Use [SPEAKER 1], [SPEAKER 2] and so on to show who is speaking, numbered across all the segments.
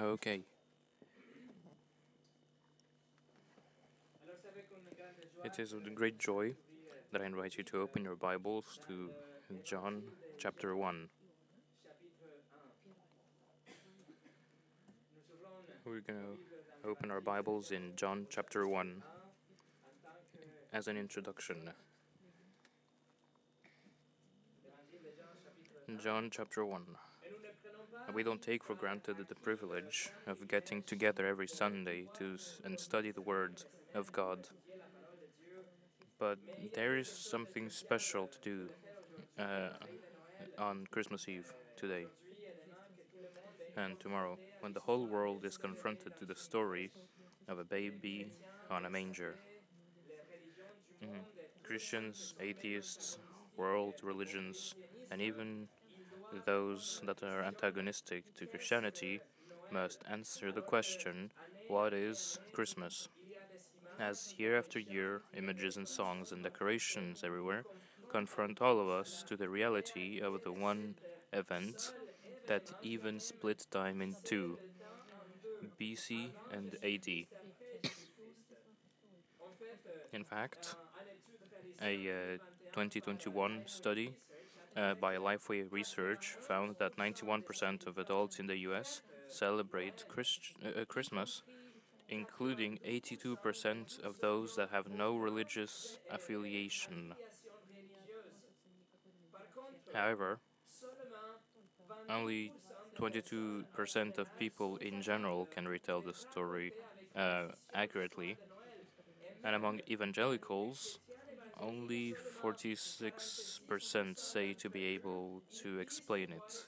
[SPEAKER 1] Okay. It is with great joy that I invite you to open your Bibles to John chapter 1. We're going to open our Bibles in John chapter 1 as an introduction. John chapter 1. We don't take for granted the privilege of getting together every Sunday to and study the Word of God. But there is something special to do uh, on Christmas Eve today and tomorrow when the whole world is confronted to the story of a baby on a manger. Mm. Christians, atheists, world religions, and even those that are antagonistic to Christianity must answer the question what is Christmas? As year after year, images and songs and decorations everywhere confront all of us to the reality of the one event that even split time in two BC and AD. In fact, a uh, 2021 study uh, by Lifeway Research found that 91% of adults in the US celebrate Christ- uh, Christmas, including 82% of those that have no religious affiliation. However, only 22% of people in general can retell the story uh, accurately, and among evangelicals, only 46% say to be able to explain it.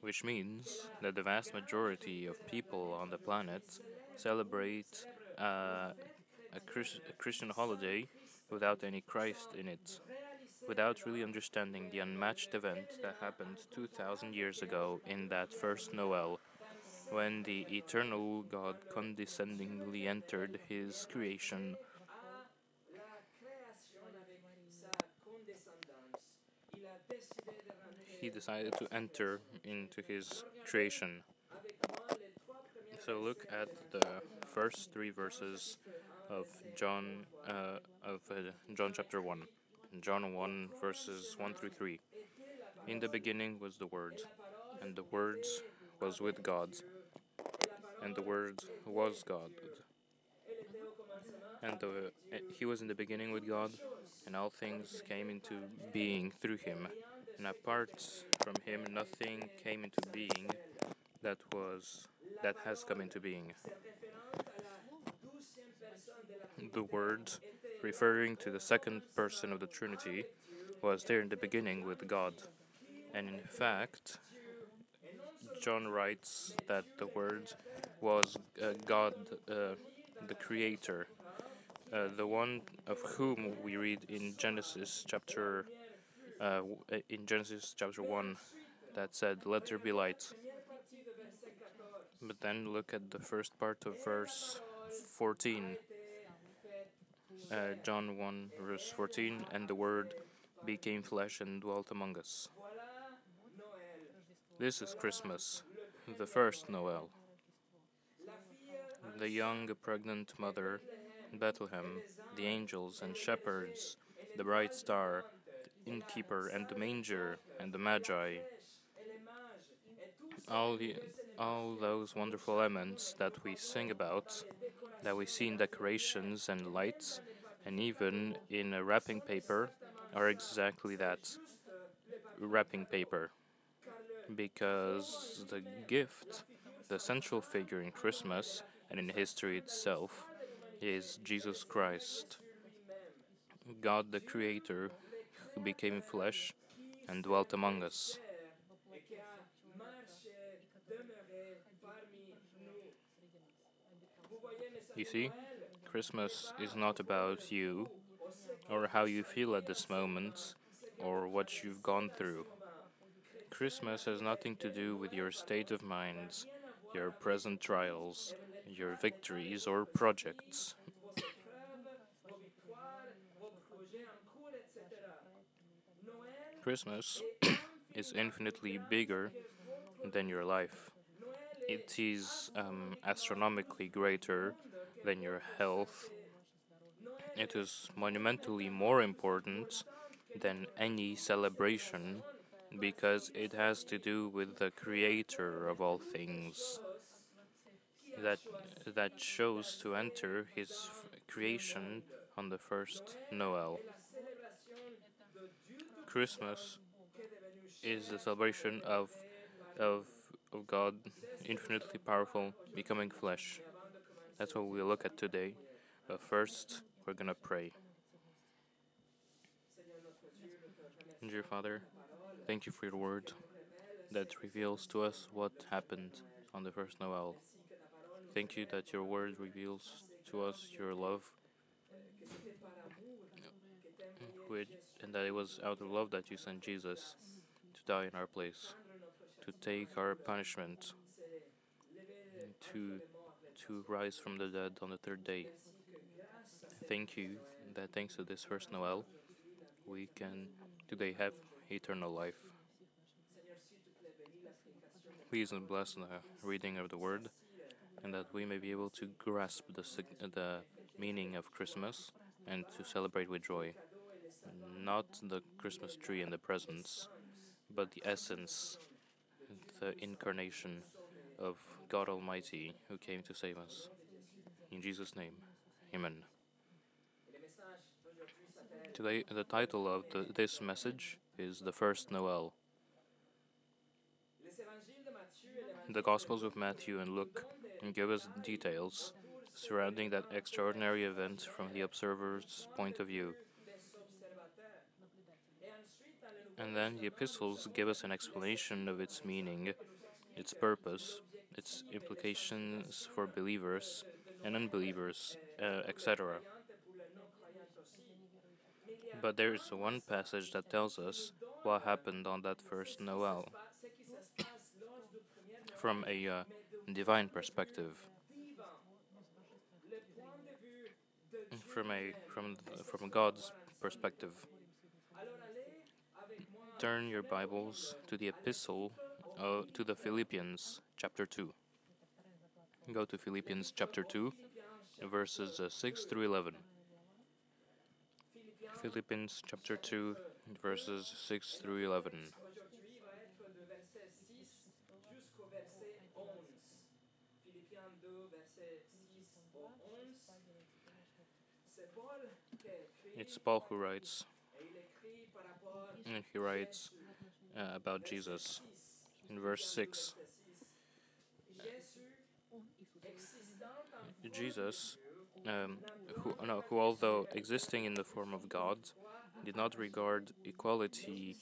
[SPEAKER 1] Which means that the vast majority of people on the planet celebrate uh, a, a Christian holiday without any Christ in it, without really understanding the unmatched event that happened 2,000 years ago in that first Noel when the eternal God condescendingly entered his creation. He decided to enter into his creation. So look at the first three verses of John uh, of uh, John chapter one, John one verses one through three. In the beginning was the Word, and the Word was with God, and the Word was God. And the, he was in the beginning with God, and all things came into being through him. And apart from him, nothing came into being that was that has come into being. The word, referring to the second person of the Trinity, was there in the beginning with God. And in fact, John writes that the Word was uh, God, uh, the Creator, uh, the one of whom we read in Genesis chapter uh, in Genesis chapter one, that said, "Let there be light." But then look at the first part of verse 14. Uh, John 1, verse 14, and the Word became flesh and dwelt among us. This is Christmas, the first Noel. The young pregnant mother, Bethlehem, the angels and shepherds, the bright star, the innkeeper and the manger and the magi. All, the, all those wonderful elements that we sing about, that we see in decorations and lights, and even in a wrapping paper, are exactly that wrapping paper because the gift, the central figure in Christmas and in history itself, is Jesus Christ, God the Creator, who became flesh and dwelt among us. You see, Christmas is not about you or how you feel at this moment or what you've gone through. Christmas has nothing to do with your state of mind, your present trials, your victories or projects. Christmas is infinitely bigger than your life. It is um, astronomically greater than your health. It is monumentally more important than any celebration because it has to do with the creator of all things that that chose to enter his creation on the first Noel. Christmas is the celebration of of of God infinitely powerful becoming flesh. That's what we'll look at today. But first, we're going to pray. Dear Father, thank you for your word that reveals to us what happened on the first Noel. Thank you that your word reveals to us your love, and that it was out of love that you sent Jesus to die in our place, to take our punishment, to to rise from the dead on the third day. Thank you that thanks to this first Noel, we can today have eternal life. Please bless the reading of the word, and that we may be able to grasp the, the meaning of Christmas and to celebrate with joy. Not the Christmas tree and the presents, but the essence, the incarnation of God Almighty who came to save us. In Jesus' name, Amen. Today, the title of the, this message is The First Noel. The Gospels of Matthew and Luke give us details surrounding that extraordinary event from the observer's point of view. And then the epistles give us an explanation of its meaning, its purpose, its implications for believers and unbelievers, uh, etc. But there is one passage that tells us what happened on that first Noel from a uh, divine perspective. From a from from God's perspective. Turn your Bibles to the epistle uh, to the Philippians, chapter 2. Go to Philippians chapter 2, verses uh, 6 through 11. Philippians chapter 2, verses 6 through 11. It's Paul who writes, and he writes uh, about Jesus in verse 6. Jesus, um, who, no, who, although existing in the form of God, did not regard equality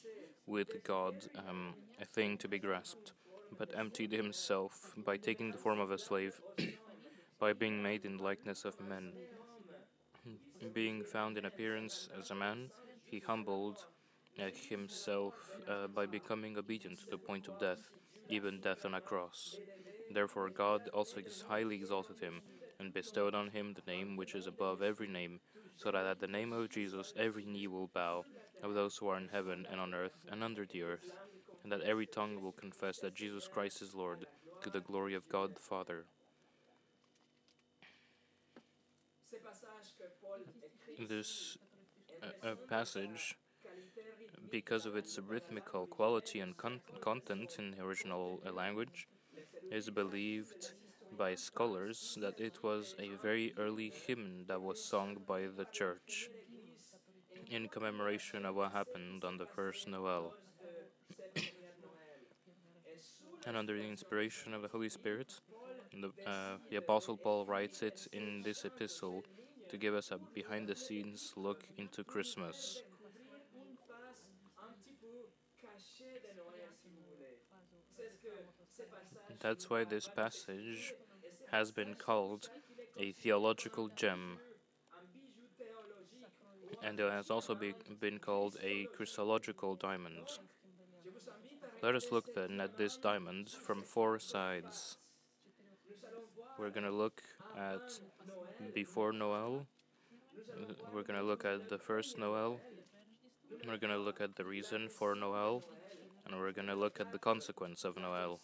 [SPEAKER 1] with God um, a thing to be grasped, but emptied himself by taking the form of a slave, by being made in likeness of men. Being found in appearance as a man, he humbled uh, himself uh, by becoming obedient to the point of death, even death on a cross. Therefore, God also highly exalted him and bestowed on him the name which is above every name, so that at the name of Jesus every knee will bow, of those who are in heaven and on earth and under the earth, and that every tongue will confess that Jesus Christ is Lord, to the glory of God the Father. This uh, uh, passage, because of its rhythmical quality and con content in the original uh, language, is believed by scholars that it was a very early hymn that was sung by the church in commemoration of what happened on the first Noel. and under the inspiration of the Holy Spirit, the, uh, the Apostle Paul writes it in this epistle to give us a behind the scenes look into Christmas. That's why this passage has been called a theological gem, and it has also be, been called a Christological diamond. Let us look then at this diamond from four sides. We're going to look at before Noel, we're going to look at the first Noel, we're going to look at the reason for Noel, and we're going to look at the consequence of Noel.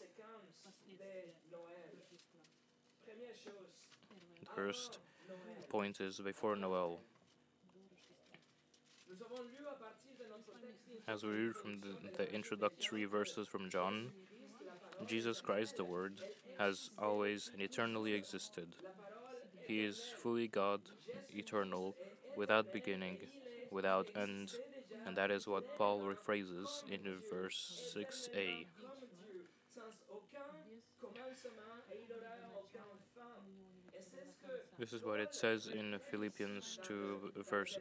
[SPEAKER 1] The first point is before Noel. As we read from the, the introductory verses from John, Jesus Christ, the Word, has always and eternally existed. He is fully God, eternal, without beginning, without end, and that is what Paul rephrases in verse 6a. This is what it says in Philippians 2, verse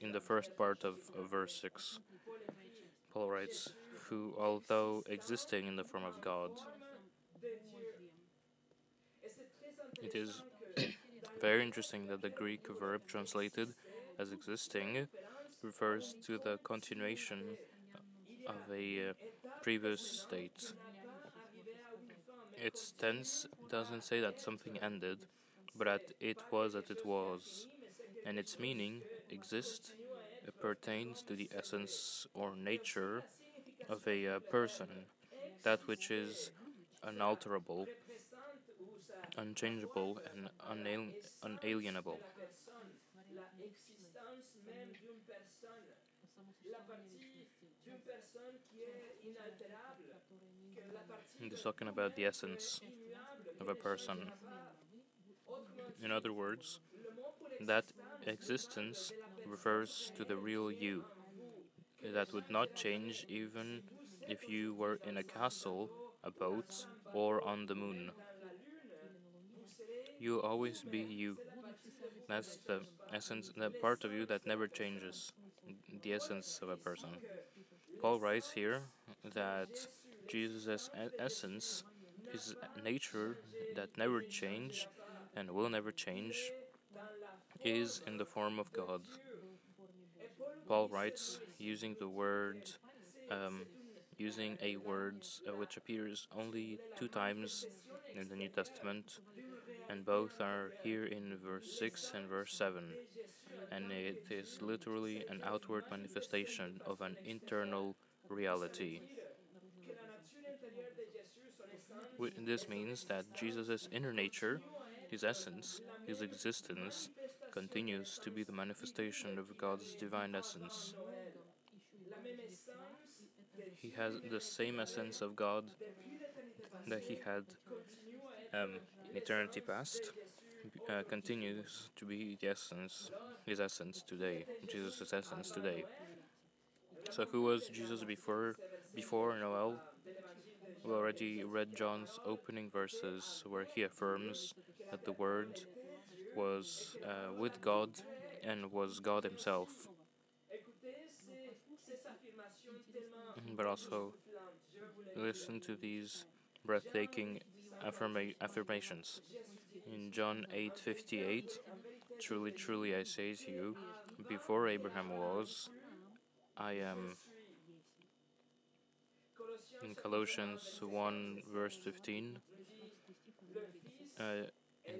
[SPEAKER 1] in the first part of, verse 6. Paul writes, Who, although existing in the form of God, it is very interesting that the Greek verb translated as existing refers to the continuation of a uh, previous state. Its tense doesn't say that something ended, but it was that it was, and its meaning, exist, pertains to the essence or nature of a uh, person, that which is unalterable, unchangeable, and unal- unalienable. He's talking about the essence of a person. In other words, that existence refers to the real you. That would not change even if you were in a castle, a boat, or on the moon. You'll always be you. That's the essence, the part of you that never changes, the essence of a person. Paul writes here that Jesus' essence, his nature that never change and will never change, is in the form of God. Paul writes using the word, um, using a word uh, which appears only two times in the New Testament, and both are here in verse 6 and verse 7. And it is literally an outward manifestation of an internal reality. This means that Jesus' inner nature, his essence, his existence, continues to be the manifestation of God's divine essence. He has the same essence of God that he had um, in eternity past, uh, continues to be the essence, his essence today, Jesus' essence today. So, who was Jesus before before Noel? We already read John's opening verses where he affirms that the Word was uh, with God and was God Himself. But also, listen to these breathtaking affirma- affirmations. In John 8:58, truly, truly, I say to you, before Abraham was, I am. In Colossians 1, verse 15, uh,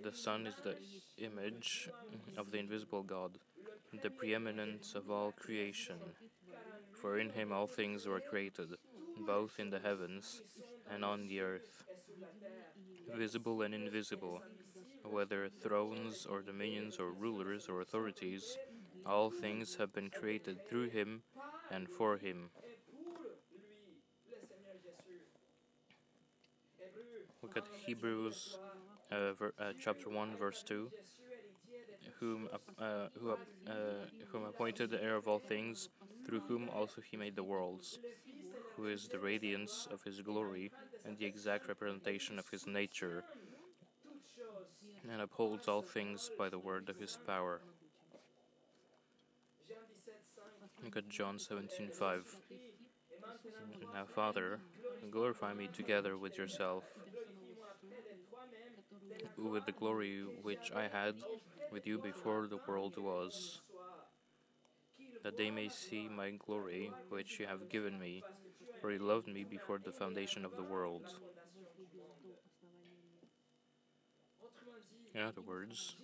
[SPEAKER 1] the Son is the image of the invisible God, the preeminence of all creation. For in him all things were created, both in the heavens and on the earth, visible and invisible, whether thrones or dominions or rulers or authorities, all things have been created through him and for him. Look at Hebrews uh, ver, uh, chapter 1, verse 2. Whom, uh, who, uh, whom appointed the heir of all things, through whom also he made the worlds, who is the radiance of his glory and the exact representation of his nature, and upholds all things by the word of his power. Look at John 17:5. Now, Father, glorify me together with yourself, with the glory which I had with you before the world was, that they may see my glory which you have given me, for you loved me before the foundation of the world. In other words,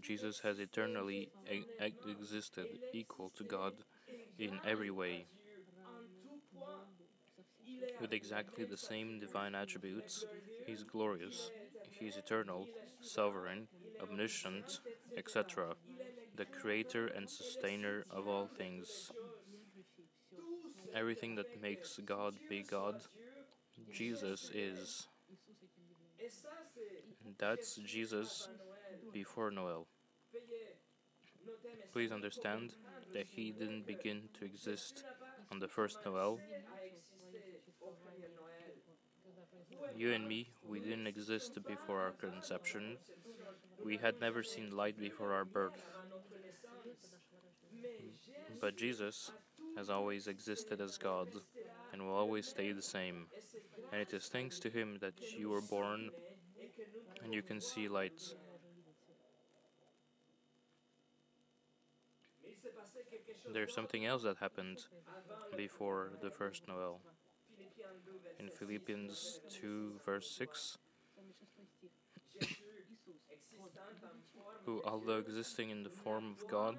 [SPEAKER 1] Jesus has eternally e- existed equal to God in every way. with exactly the same divine attributes. He's glorious, He's eternal, sovereign, omniscient, etc., the creator and sustainer of all things. Everything that makes God be God, Jesus is. That's Jesus before Noel. Please understand that he didn't begin to exist on the first Noel. You and me, we didn't exist before our conception. We had never seen light before our birth. But Jesus has always existed as God and will always stay the same. And it is thanks to him that you were born and you can see light. There's something else that happened before the first Noel. In Philippians 2, verse 6, who, although existing in the form of God,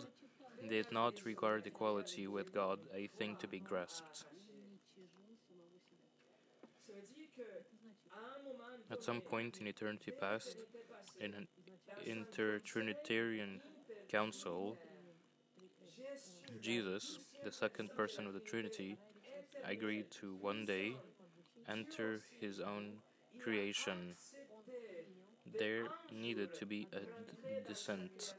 [SPEAKER 1] did not regard equality with God a thing to be grasped. At some point in eternity past, in an inter-Trinitarian council, Jesus, the second person of the Trinity, agreed to one day enter his own creation. There needed to be a descent.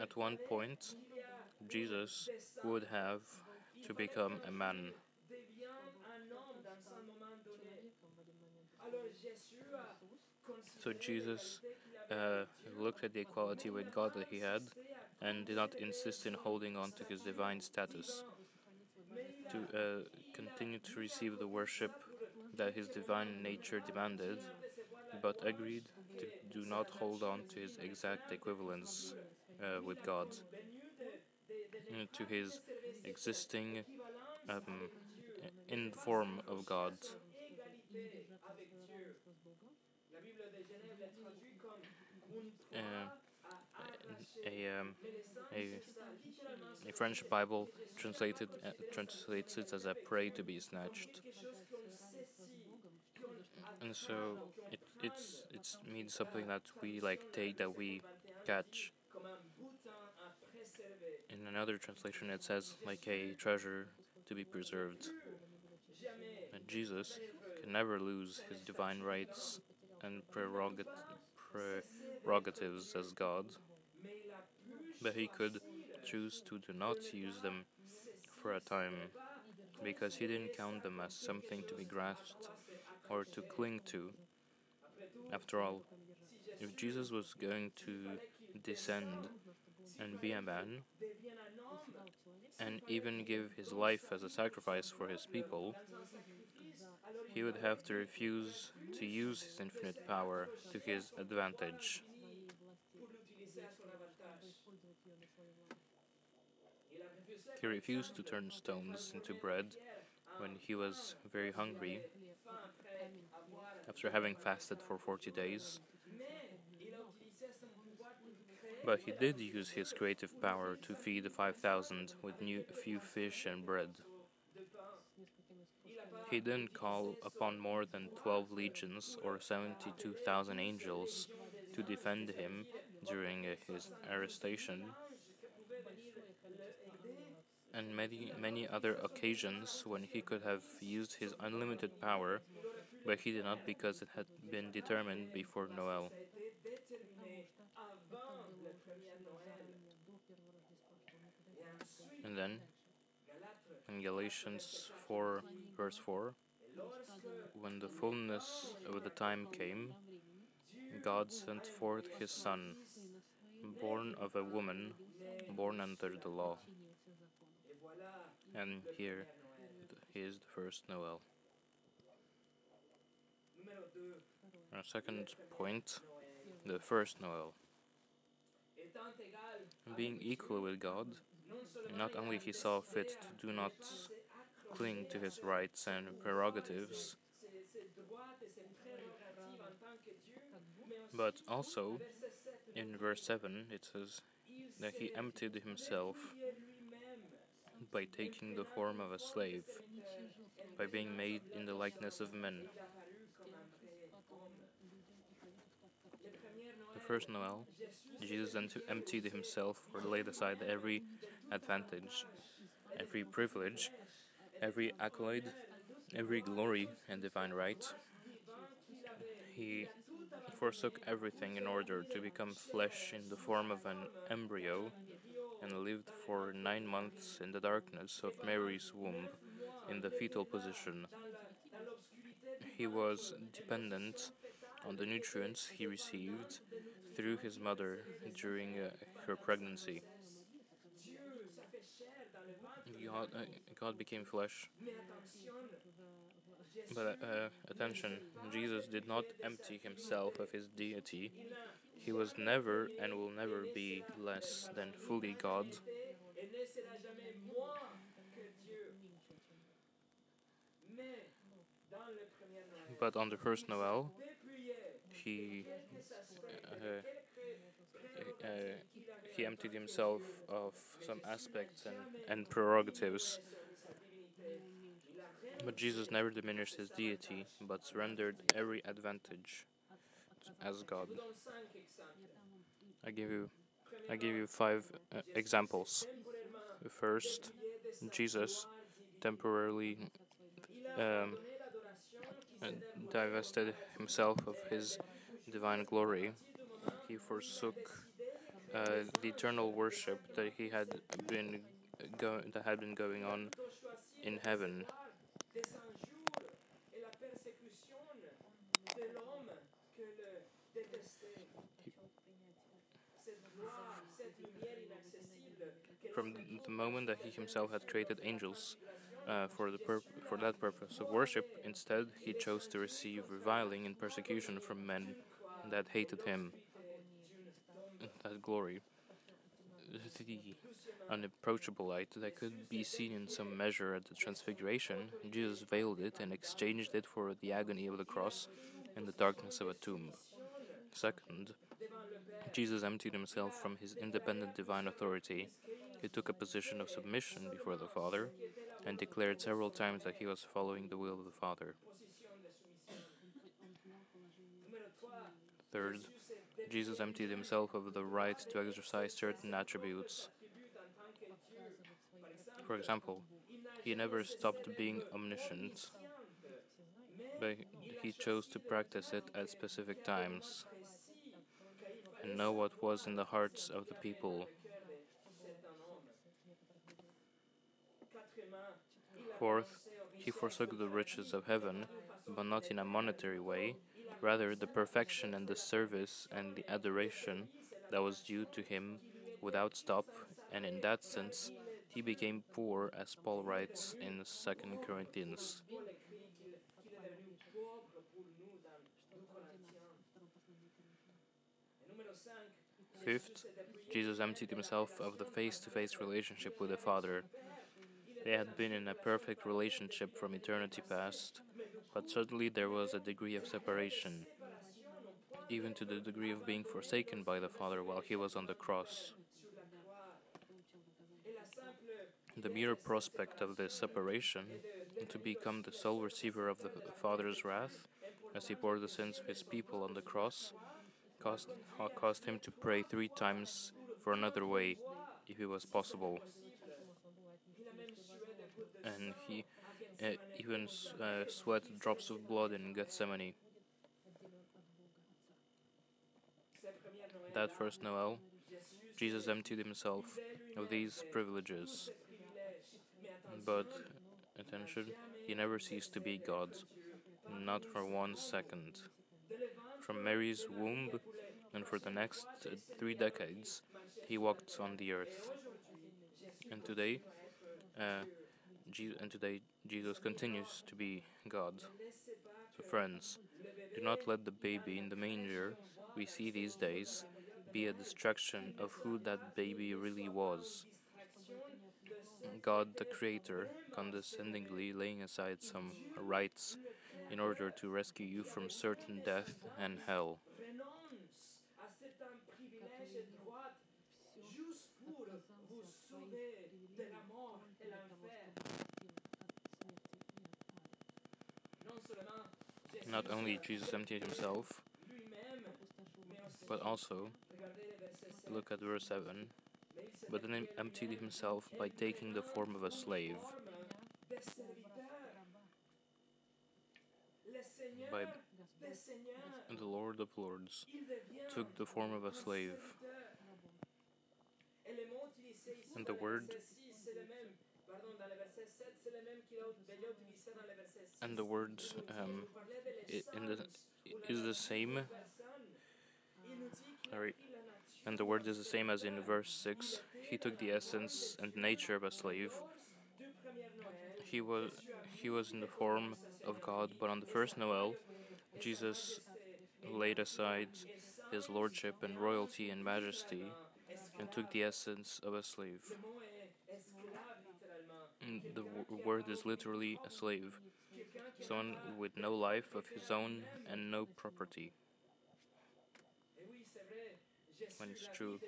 [SPEAKER 1] At one point, Jesus would have to become a man. So Jesus uh, looked at the equality with God that he had and did not insist in holding on to his divine status. To uh, continue to receive the worship that his divine nature demanded, but agreed to do not hold on to his exact equivalence uh, with God, to his existing um, in the form of God. Uh, a, um, a, a French Bible translated uh, translates it as a prey to be snatched, and so it it's it means something that we like take that we catch. In another translation, it says like a treasure to be preserved. And Jesus can never lose his divine rights and prerogat prerogatives as God, but he could choose to do not use them for a time because he didn't count them as something to be grasped or to cling to. After all, if Jesus was going to descend and be a man, and even give his life as a sacrifice for his people, he would have to refuse to use his infinite power to his advantage. He refused to turn stones into bread when he was very hungry after having fasted for 40 days. But he did use his creative power to feed the 5,000 with new, few fish and bread. He didn't call upon more than 12 legions or 72,000 angels to defend him during his arrestation and many, many other occasions when he could have used his unlimited power, but he did not because it had been determined before Noel. And then, in Galatians 4, verse 4, when the fullness of the time came, God sent forth his Son, born of a woman, born under the law. And here is the first Noel. Our second point, the first Noel. Being equal with God, not only he saw fit to do not cling to his rights and prerogatives, but also in verse 7 it says that he emptied himself by taking the form of a slave, by being made in the likeness of men. The first Noel, Jesus emptied himself or laid aside every advantage, every privilege, every accolade, every glory and divine right. He forsook everything in order to become flesh in the form of an embryo and lived for nine months in the darkness of Mary's womb in the fetal position. He was dependent on the nutrients he received through his mother during uh, her pregnancy. God, uh, God became flesh. But uh, attention, Jesus did not empty himself of his deity. He was never and will never be less than fully God. But on the first Noel, he uh, uh, he emptied himself of some aspects and, and prerogatives. But Jesus never diminished his deity, but surrendered every advantage as God. I give you, I give you five uh, examples. First, Jesus temporarily um, divested himself of his divine glory. He forsook uh, the eternal worship that he had been go- that had been going on in heaven. From the moment that he himself had created angels uh, for the for that purpose of worship, instead he chose to receive reviling and persecution from men that hated him. That glory, the unapproachable light that could be seen in some measure at the Transfiguration, Jesus veiled it and exchanged it for the agony of the cross and the darkness of a tomb. Second, Jesus emptied himself from his independent divine authority. He took a position of submission before the Father and declared several times that he was following the will of the Father. Third, Jesus emptied himself of the right to exercise certain attributes. For example, he never stopped being omniscient, but he chose to practice it at specific times and know what was in the hearts of the people. Fourth, he forsook the riches of heaven, but not in a monetary way, rather the perfection and the service and the adoration that was due to him without stop, and in that sense he became poor, as Paul writes in 2 Corinthians. Fifth, Jesus emptied himself of the face to face relationship with the Father. They had been in a perfect relationship from eternity past, but certainly there was a degree of separation, even to the degree of being forsaken by the Father while he was on the cross. The mere prospect of this separation, to become the sole receiver of the Father's wrath, as he bore the sins of his people on the cross, caused, caused him to pray three times for another way, if it was possible. And he uh, even uh, sweat drops of blood in Gethsemane. That first Noel, Jesus emptied himself of these privileges. But, attention, he never ceased to be God, not for one second. From Mary's womb and for the next uh, three decades, he walked on the earth. And today, uh, and today Jesus continues to be God. So, friends, do not let the baby in the manger we see these days be a distraction of who that baby really was. God the Creator condescendingly laying aside some rights in order to rescue you from certain death and hell. Not only Jesus emptied himself, but also, look at verse 7, but then emptied himself by taking the form of a slave. By the Lord of Lords took the form of a slave. And the word and the word um, the is the same. Sorry, and the word is the same as in verse six. He took the essence and nature of a slave. He was he was in the form of God, but on the first Noel, Jesus laid aside his lordship and royalty and majesty and took the essence of a slave. And the word is literally a slave, someone with no life of his own and no property. When it's true,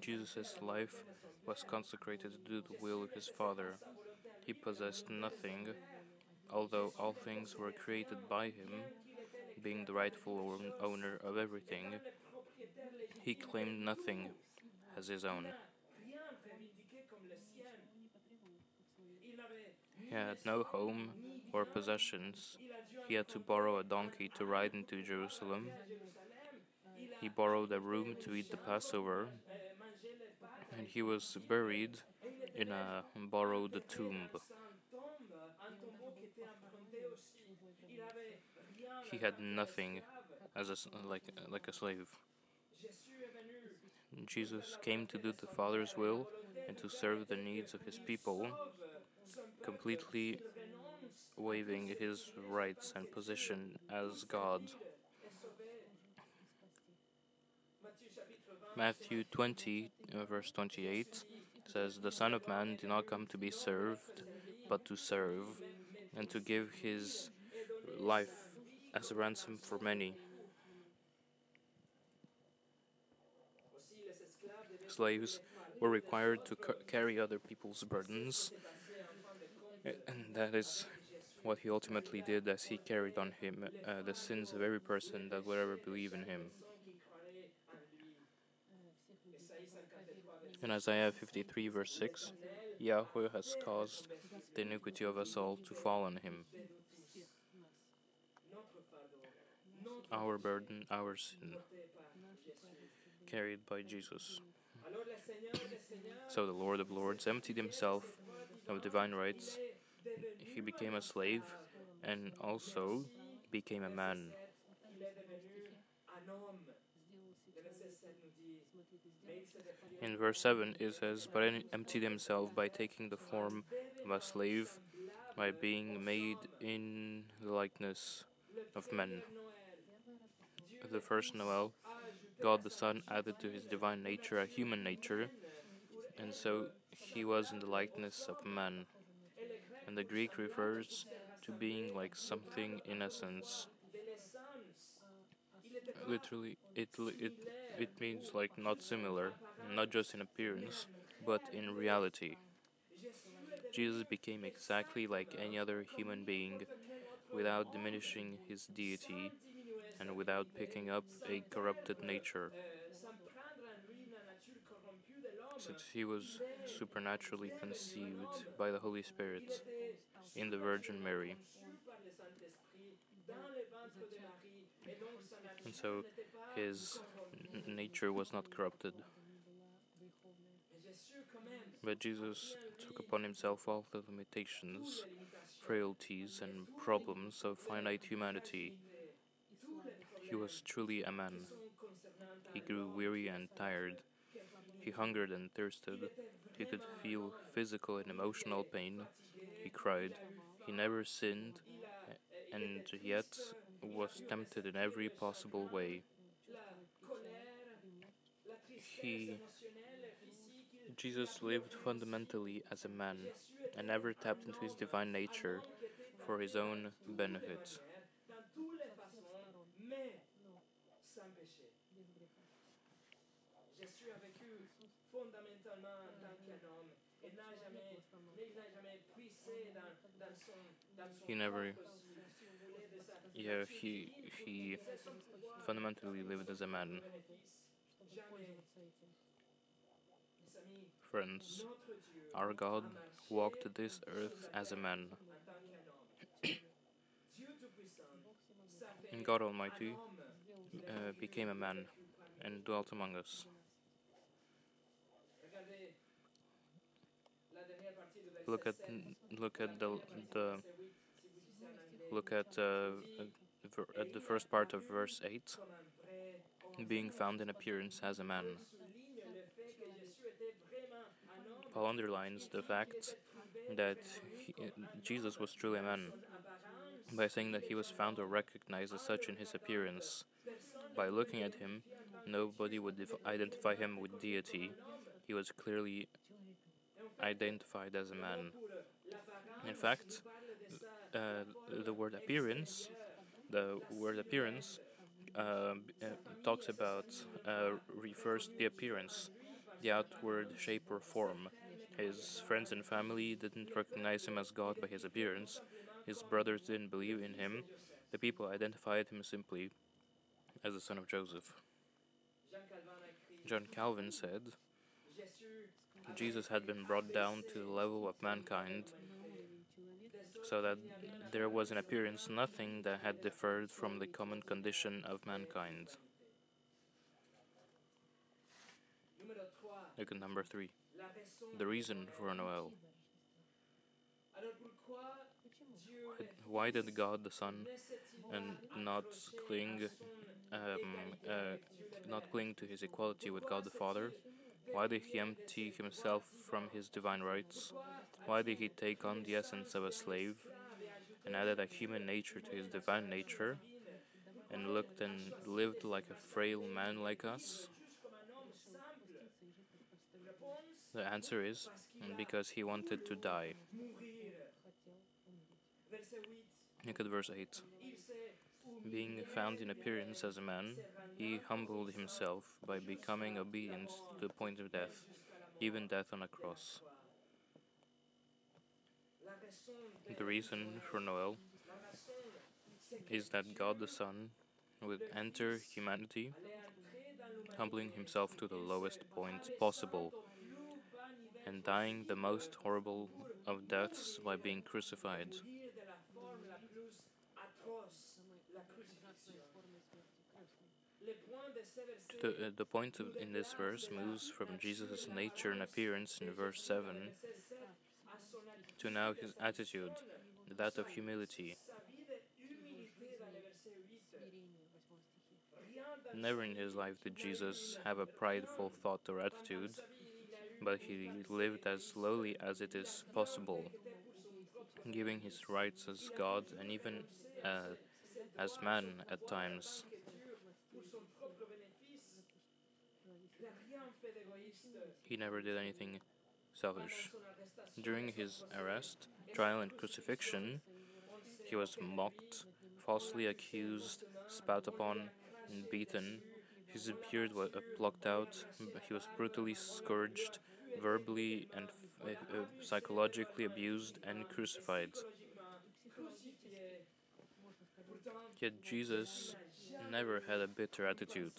[SPEAKER 1] Jesus' life was consecrated to do the will of his Father. He possessed nothing, although all things were created by him, being the rightful owner of everything. He claimed nothing as his own. He had no home or possessions. He had to borrow a donkey to ride into Jerusalem. He borrowed a room to eat the Passover. And he was buried in a borrowed tomb. He had nothing as a, like, like a slave. Jesus came to do the Father's will and to serve the needs of his people, completely waiving his rights and position as God. Matthew 20, uh, verse 28 says, The Son of Man did not come to be served, but to serve, and to give his life as a ransom for many. Slaves were required to ca- carry other people's burdens, and that is what he ultimately did as he carried on him uh, the sins of every person that would ever believe in him. In Isaiah 53, verse 6, Yahweh has caused the iniquity of us all to fall on him. Our burden, our sin, carried by Jesus. So the Lord of Lords emptied himself of divine rights. He became a slave and also became a man. In verse 7, it says, But emptied himself by taking the form of a slave, by being made in the likeness of men. The first Noel, God the Son added to his divine nature a human nature, and so he was in the likeness of man. And the Greek refers to being like something in essence. Literally, it, it, it means like not similar, not just in appearance, but in reality. Jesus became exactly like any other human being without diminishing his deity and without picking up a corrupted nature. Since he was supernaturally conceived by the Holy Spirit in the Virgin Mary. And so his nature was not corrupted. But Jesus took upon himself all the limitations, frailties, and problems of finite humanity. He was truly a man. He grew weary and tired. He hungered and thirsted. He could feel physical and emotional pain. He cried. He never sinned, and yet was tempted in every possible way. He Jesus lived fundamentally as a man and never tapped into his divine nature for his own benefit.
[SPEAKER 2] Jésus a vécu fondamentalement en tant qu'un homme. Il n'a jamais, il n'a jamais puissé dans, dans son, dans son
[SPEAKER 1] He never- Yeah, he he fundamentally lived as a man. Friends, our God walked this earth as a man. And God Almighty uh, became a man and dwelt among us. Look at look at the the look at uh, at the first part of verse eight,
[SPEAKER 2] comme un vrai homme.
[SPEAKER 1] being found in appearance as a man. Paul underlines the fact that he, Jesus was truly a man by saying that he was found or recognized as such in his appearance. By looking at him, nobody would identify him with deity. He was clearly identified as a man. In fact, uh, the word appearance, the word appearance, uh, uh, talks about, uh, refers to the appearance, the outward shape or form. His friends and family didn't recognize him as God by his appearance. His brothers didn't believe in him. The people identified him simply as the son of Joseph. John Calvin said, Jesus had been brought down to the level of mankind so that there was in appearance nothing that had differed from the common condition of mankind. Look at number three. The reason for Noel. Why did God the Son and not cling, um, uh, not cling to his equality with God the Father? Why did he empty himself from his divine rights? Why did he take on the essence of a slave and added a human nature to his divine nature and looked and lived like a frail man like us? The answer is because he wanted to die. Look at verse 8. Being found in appearance as a man, he humbled himself by becoming obedient to the point of death, even death on a cross. The reason for Noel is that God the Son would enter humanity, humbling himself to the lowest point possible and dying the most horrible of deaths by being crucified. The, uh, the point of, in this verse moves from Jesus' nature and appearance in verse 7
[SPEAKER 2] verset 7 à son attitude
[SPEAKER 1] to now his attitude, that of humility.
[SPEAKER 2] sa vie de humilité dans le verset 8 rien dans
[SPEAKER 1] Never in his life did Jesus have a prideful thought or attitude, but he lived as lowly as it is possible, giving his rights as God and even uh, as man at times. He never did anything selfish. During his arrest, trial, and crucifixion, he was mocked, falsely accused, spat upon, and beaten. His beard was uh, plucked out. He was brutally scourged, verbally and uh, uh, psychologically abused, and crucified. Yet Jesus never had a bitter attitude.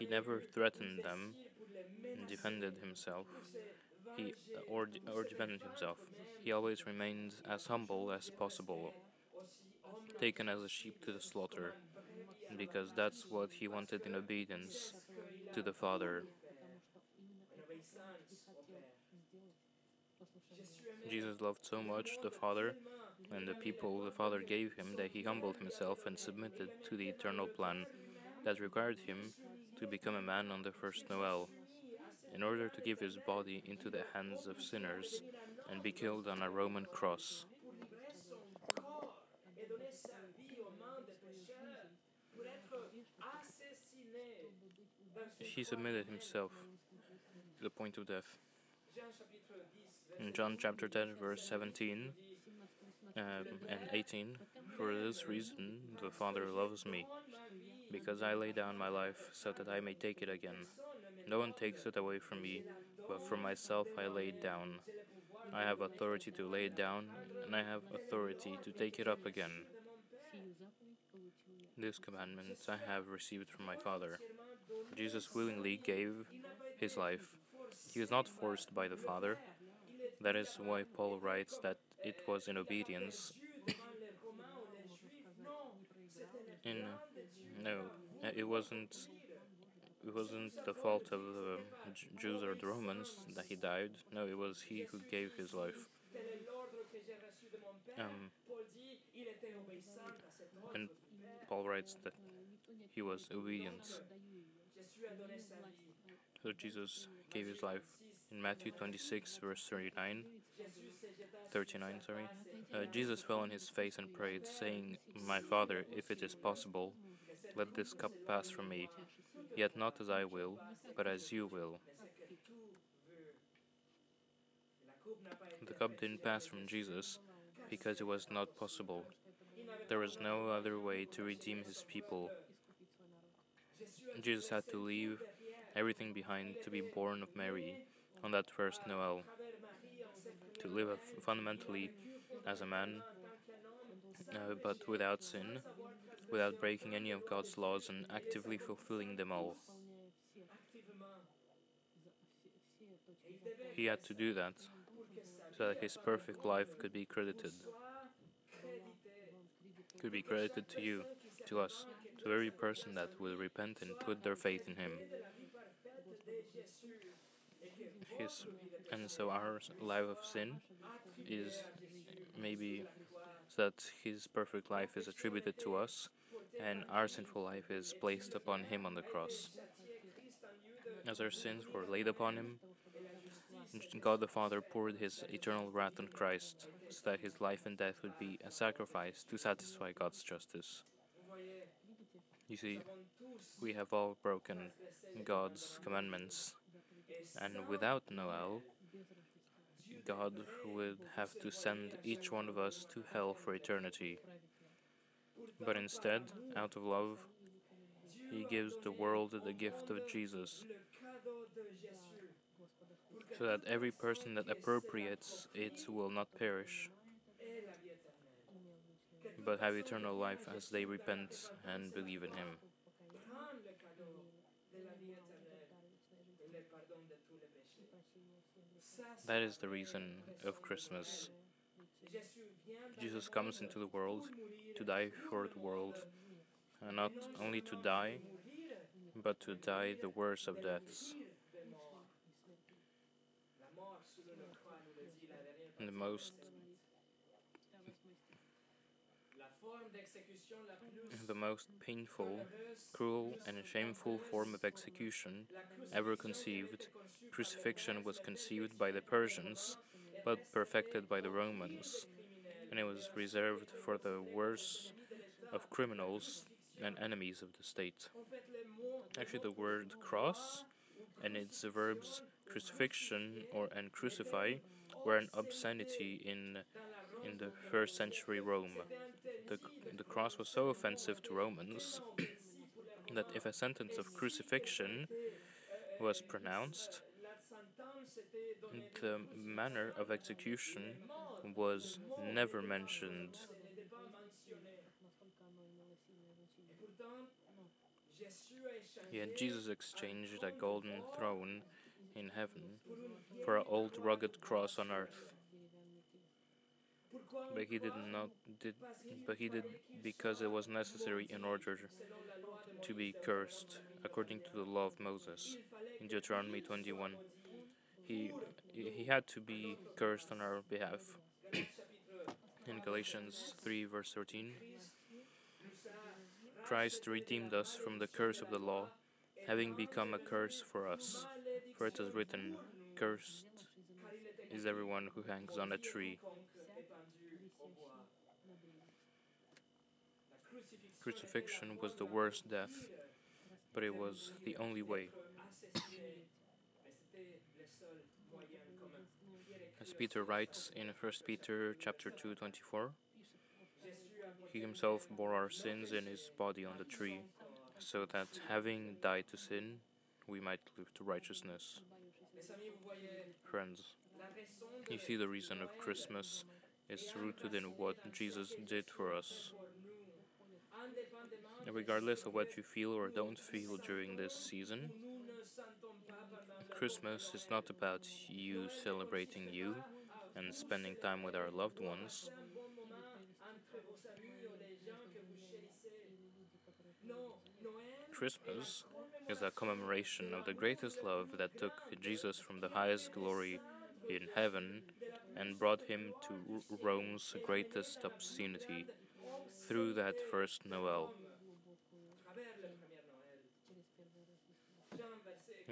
[SPEAKER 1] He never threatened them and defended himself. He uh, or or defended himself. He always remained as humble as possible, taken as a sheep to the slaughter, because that's what he wanted in obedience to the Father. Jesus loved so much the Father and the people the Father gave him that he humbled himself and submitted to the eternal plan that required him to become a man on the first Noel, in order to give his body into the hands of sinners and be killed on a Roman cross. He submitted himself to the point of death.
[SPEAKER 2] Jean chapitre 10
[SPEAKER 1] In John chapter 10, verse 17 um, and 18, for this reason the Father loves me, because I lay down my life so that I may take it again. No one takes it away from me, but from myself I lay it down. I have authority to lay it down, and I have authority to take it up again. This commandment I have received from my Father. Jesus willingly gave his life. He was not forced by the Father. That is why Paul writes that it was in obedience. in no, it wasn't. It wasn't the fault of the Jews or the Romans that he died. No, it was he who gave his life. Um, and Paul writes that he was obedient. So Jesus gave his life in Matthew 26, verse 39. 39, sorry. Uh, Jesus fell on his face and prayed, saying, My Father, if it is possible, let this cup pass from me. Yet not as I will, but as you will. The cup didn't pass from Jesus because it was not possible. There was no other way to redeem his people. Jesus had to leave everything behind to be born of Mary on that first Noel, to live fundamentally as a man, uh, but without sin, without breaking any of God's laws and actively fulfilling them all. He had to do that so that his perfect life could be credited. Could be credited to you, to us, to every person that will repent and put their faith in him. His, and so our life of sin is maybe that his perfect life is attributed to us and our sinful life is placed upon him on the cross. As our sins were laid upon him, God the Father poured his eternal wrath on Christ so that his life and death would be a sacrifice to satisfy God's justice. You see, we have all broken God's commandments, and without Noel, God would have to send each one of us to hell for eternity. But instead, out of love, He gives the world the gift of Jesus, so that every person that appropriates it will not perish, but have eternal life as they repent and believe in Him. That is the reason of Christmas. Jesus comes into the world to die for the world, and not only to die, but to die the worst of deaths. And the most the most painful, cruel, and shameful form of execution ever conceived, crucifixion was conceived by the Persians, but perfected by the Romans, and it was reserved for the worst of criminals and enemies of the state. Actually, the word cross and its verbs crucifixion or and crucify were an obscenity in in the first century Rome. The, the cross was so offensive to Romans that if a sentence of crucifixion was pronounced, the um, manner of execution was never mentioned. Yet Jesus exchanged a golden throne in heaven for an old rugged cross on earth. But he did not did but he did because it was necessary in order to be cursed according to the law of Moses in Deuteronomy 21. He he had to be cursed on our behalf. in Galatians 3 verse 13, Christ redeemed us from the curse of the law, having become a curse for us. For it is written, Cursed is everyone who hangs on a tree. Crucifixion was the worst death, but it was the only way. As Peter writes in 1 Peter chapter 2 24, he himself bore our sins in his body on the tree, so that having died to sin, we might live to righteousness. Friends, You see, the reason of Christmas is rooted in what Jesus did for us. Regardless of what you feel or don't feel during this season, Christmas is not about you celebrating you and spending time with our loved ones. Christmas is a commemoration of the greatest love that took Jesus from the highest glory in heaven and brought him to Rome's greatest obscenity through that first Noel.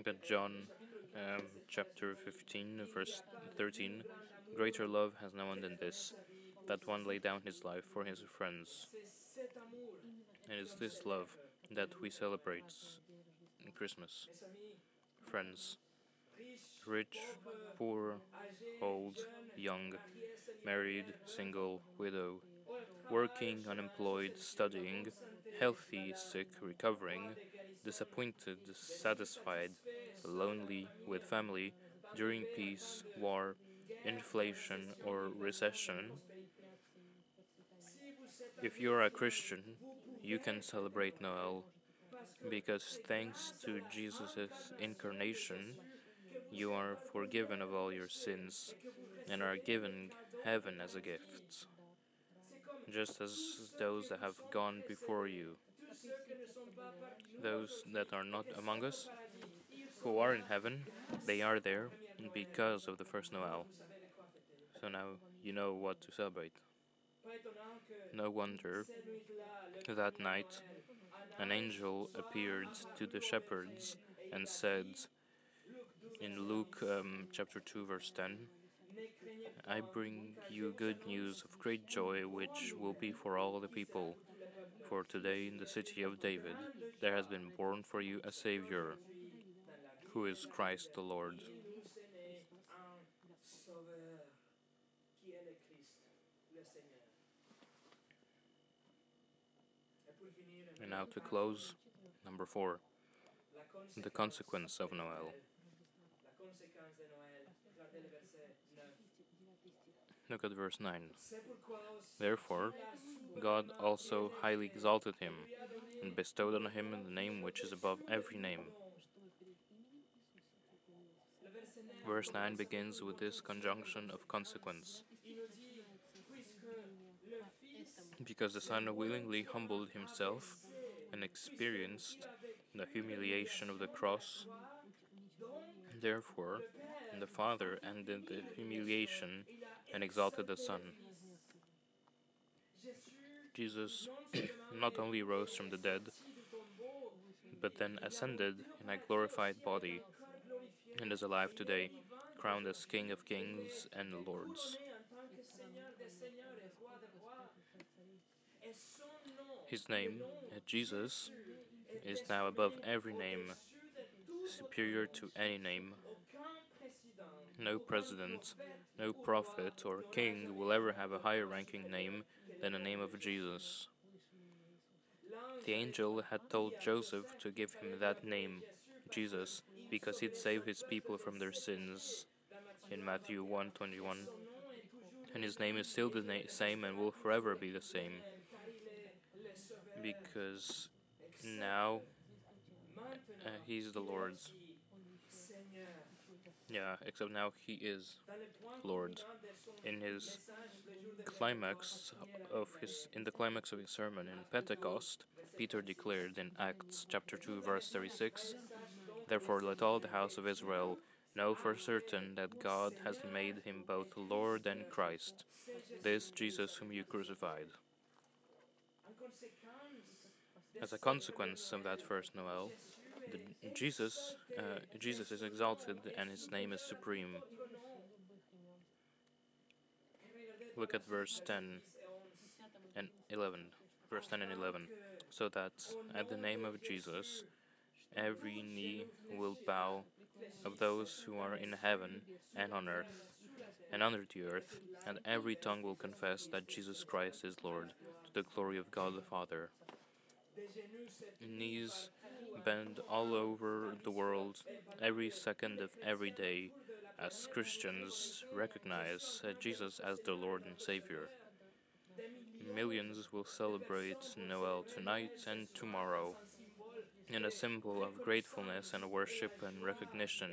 [SPEAKER 1] That John um, chapter 15, verse 13 Greater love has no one than this, that one lay down his life for his friends. And it is this love that we celebrate in Christmas. Friends, rich, poor, old, young, married, single, widow, working, unemployed, studying, healthy, sick, recovering, disappointed, satisfied, lonely, with family, during peace, war, inflation, or recession. If you're a Christian, you can celebrate Noel because thanks to Jesus' incarnation, you are forgiven of all your sins and are given heaven as a gift, just as those that have gone before you. Those that are not among us, who are in heaven, they are there because of the first Noel. So now you know what to celebrate. No wonder that night an angel appeared to the shepherds and said in Luke um, chapter 2, verse 10 I bring you good news of great joy, which will be for all the people. For today, in the city of David, there has been born for you a Savior, who is Christ the Lord. And now to close, number four, the consequence of Noel. Look at verse 9. Therefore, God also highly exalted him and bestowed on him the name which is above every name. Verse 9 begins with this conjunction of consequence. Because the Son willingly humbled himself and experienced the humiliation of the cross, therefore, the Father ended the humiliation and exalted the Son. Jesus not only rose from the dead, but then ascended in a glorified body and is alive today, crowned as King of Kings and Lords. His name, Jesus, is now above every name, superior to any name. No president, no prophet or king will ever have a higher ranking name than the name of Jesus. The angel had told Joseph to give him that name, Jesus, because he'd save his people from their sins in Matthew 1:21. And his name is still the same and will forever be the same. Because now uh, he's the Lord's. Yeah, except now he is Lord. In his climax of his in the climax of his sermon in Pentecost, Peter declared in Acts chapter 2 verse 36, Therefore let all the house of Israel know for certain that God has made him both Lord and Christ, this Jesus whom you crucified. As a consequence of that first Noel, the, Jesus, uh, Jesus is exalted and his name is supreme. Look at verse 10 and 11. Verse 10 and 11. So that at the name of Jesus, every knee will bow of those who are in heaven and on earth and under the earth, and every tongue will confess that Jesus Christ is Lord, to the glory of God the Father. Knees bend all over the world every second of every day as Christians, recognize Jesus as their Lord and Savior. Millions will celebrate Noel tonight and tomorrow in a symbol of gratefulness and worship and recognition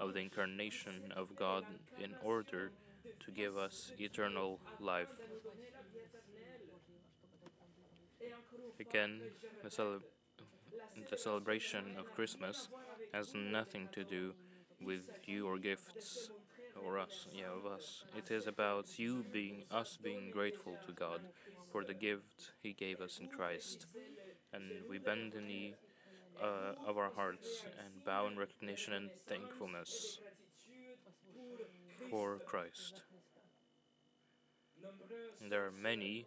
[SPEAKER 1] of the incarnation of God in order to give us eternal life. Again, the, cele- the celebration of Christmas has nothing to do with you or gifts or us, yeah, of us. It is about you being, us being grateful to God for the gift He gave us in Christ. And we bend the knee uh, of our hearts and bow in recognition and thankfulness for Christ. There are many,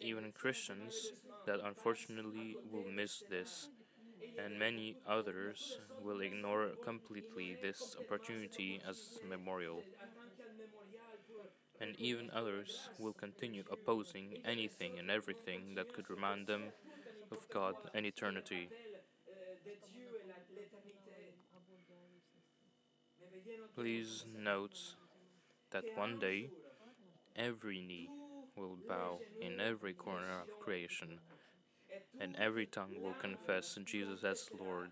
[SPEAKER 1] even Christians, that unfortunately will miss this, and many others will ignore completely this opportunity as memorial. And even others will continue opposing anything and everything that could remind them of God and eternity. Please note that one day every knee will bow in every corner of creation, and every tongue will confess Jesus as Lord,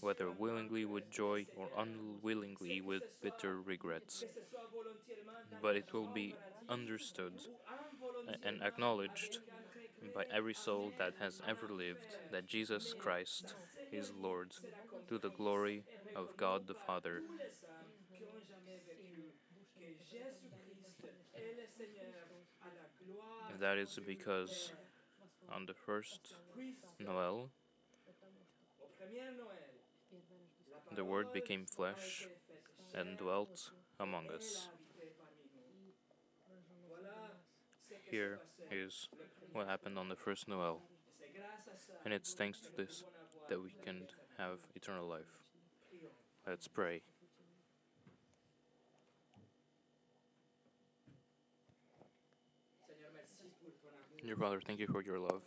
[SPEAKER 1] whether willingly with joy or unwillingly with bitter regrets. But it will be understood and acknowledged by every soul that has ever lived that Jesus Christ is Lord, to the glory of God the Father. That is because on the first Noel, the Word became flesh and dwelt among us. Here is what happened on the first Noel, and it's thanks to this that we can have eternal life. Let's pray. Dear Father, thank you for your love.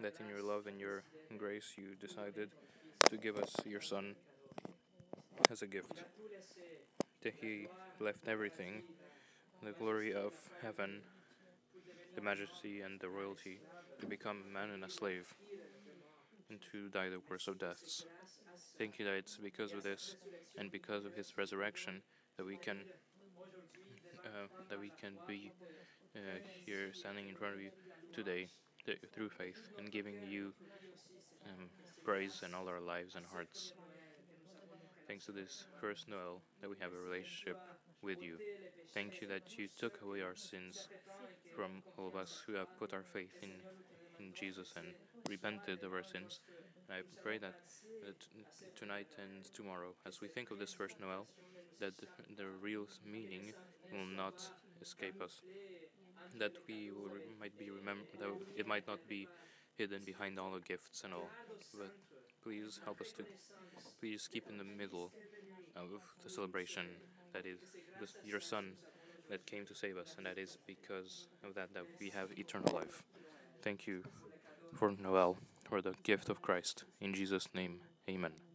[SPEAKER 1] That in your love and your grace you decided to give us your Son as a gift. That he left everything the glory of heaven, the majesty and the royalty to become a man and a slave and to die the worst of deaths. Thank you that it's because of this and because of his resurrection that we can uh, that we can be uh, here standing in front of you today th- through faith and giving you um, praise in all our lives and hearts. Thanks to this first Noel that we have a relationship with you. Thank you that you took away our sins from all of us who have put our faith in, in Jesus and repented of our sins. And I pray that, that tonight and tomorrow, as we think of this first Noel, that the, the real meaning will not escape us that we might be remember that it might not be hidden behind all the gifts and all, but please help us to please keep in the middle of the celebration that is your Son that came to save us, and that is because of that that we have eternal life. Thank you for Noel, for the gift of Christ. In Jesus' name, Amen.